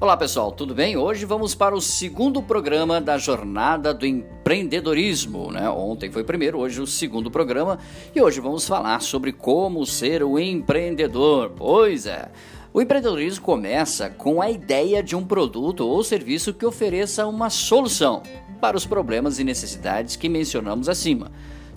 Olá pessoal, tudo bem? Hoje vamos para o segundo programa da Jornada do Empreendedorismo. Né? Ontem foi o primeiro, hoje o segundo programa e hoje vamos falar sobre como ser o empreendedor. Pois é. O empreendedorismo começa com a ideia de um produto ou serviço que ofereça uma solução para os problemas e necessidades que mencionamos acima.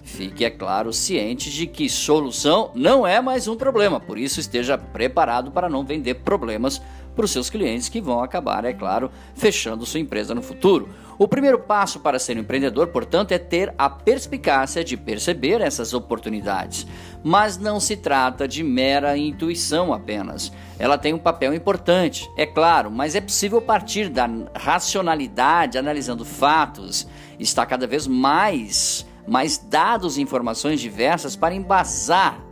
Fique, é claro, ciente de que solução não é mais um problema, por isso esteja preparado para não vender problemas para os seus clientes que vão acabar, é claro, fechando sua empresa no futuro. O primeiro passo para ser um empreendedor, portanto, é ter a perspicácia de perceber essas oportunidades. Mas não se trata de mera intuição apenas. Ela tem um papel importante, é claro, mas é possível partir da racionalidade, analisando fatos. Está cada vez mais mais dados e informações diversas para embasar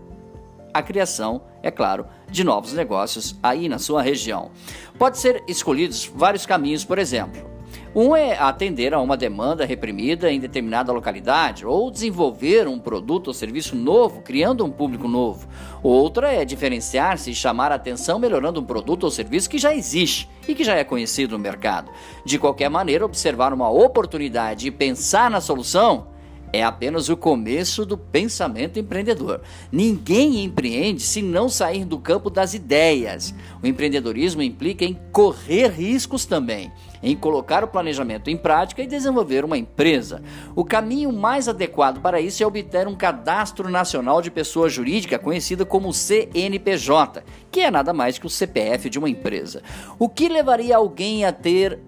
a criação, é claro, de novos negócios aí na sua região. Pode ser escolhidos vários caminhos, por exemplo. Um é atender a uma demanda reprimida em determinada localidade ou desenvolver um produto ou serviço novo, criando um público novo. Outra é diferenciar-se e chamar a atenção melhorando um produto ou serviço que já existe e que já é conhecido no mercado. De qualquer maneira, observar uma oportunidade e pensar na solução é apenas o começo do pensamento empreendedor. Ninguém empreende se não sair do campo das ideias. O empreendedorismo implica em correr riscos também, em colocar o planejamento em prática e desenvolver uma empresa. O caminho mais adequado para isso é obter um cadastro nacional de pessoa jurídica conhecido como CNPJ, que é nada mais que o CPF de uma empresa. O que levaria alguém a ter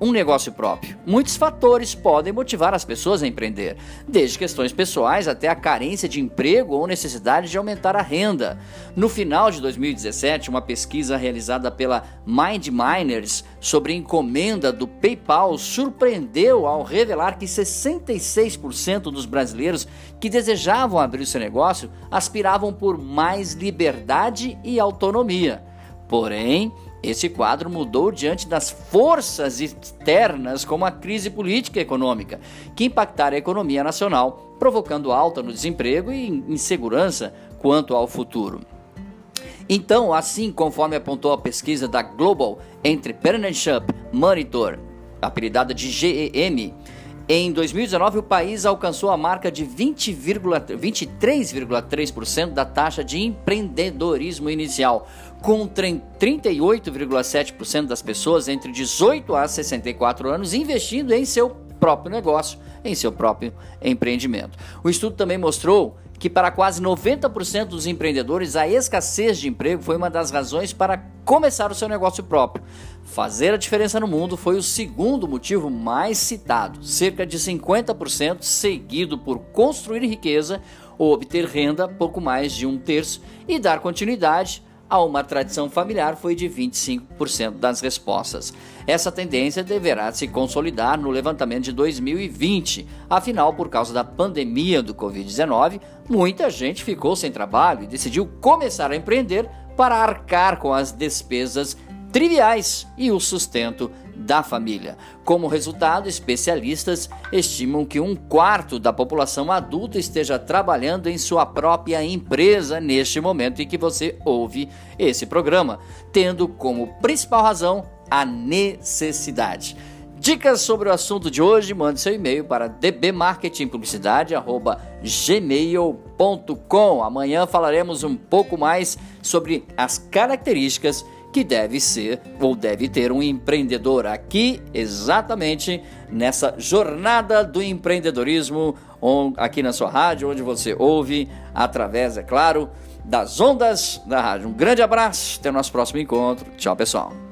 um negócio próprio. Muitos fatores podem motivar as pessoas a empreender, desde questões pessoais até a carência de emprego ou necessidade de aumentar a renda. No final de 2017, uma pesquisa realizada pela Mind Miners sobre encomenda do PayPal surpreendeu ao revelar que 66% dos brasileiros que desejavam abrir seu negócio aspiravam por mais liberdade e autonomia. Porém, esse quadro mudou diante das forças externas, como a crise política e econômica, que impactaram a economia nacional, provocando alta no desemprego e insegurança quanto ao futuro. Então, assim conforme apontou a pesquisa da Global Entrepreneurship Monitor, apelidada de GEM, em 2019, o país alcançou a marca de 23,3% da taxa de empreendedorismo inicial, com 38,7% das pessoas entre 18 a 64 anos investindo em seu próprio negócio, em seu próprio empreendimento. O estudo também mostrou que para quase 90% dos empreendedores a escassez de emprego foi uma das razões para começar o seu negócio próprio. Fazer a diferença no mundo foi o segundo motivo mais citado, cerca de 50%, seguido por construir riqueza ou obter renda, pouco mais de um terço, e dar continuidade a uma tradição familiar foi de 25% das respostas. Essa tendência deverá se consolidar no levantamento de 2020. Afinal, por causa da pandemia do Covid-19, muita gente ficou sem trabalho e decidiu começar a empreender para arcar com as despesas triviais e o sustento da família. Como resultado, especialistas estimam que um quarto da população adulta esteja trabalhando em sua própria empresa neste momento em que você ouve esse programa, tendo como principal razão a necessidade. Dicas sobre o assunto de hoje, mande seu e-mail para dbmarketingpublicidade@gmail.com. Amanhã falaremos um pouco mais sobre as características que deve ser ou deve ter um empreendedor aqui, exatamente nessa jornada do empreendedorismo, aqui na sua rádio, onde você ouve através, é claro, das ondas da rádio. Um grande abraço, até o nosso próximo encontro. Tchau, pessoal.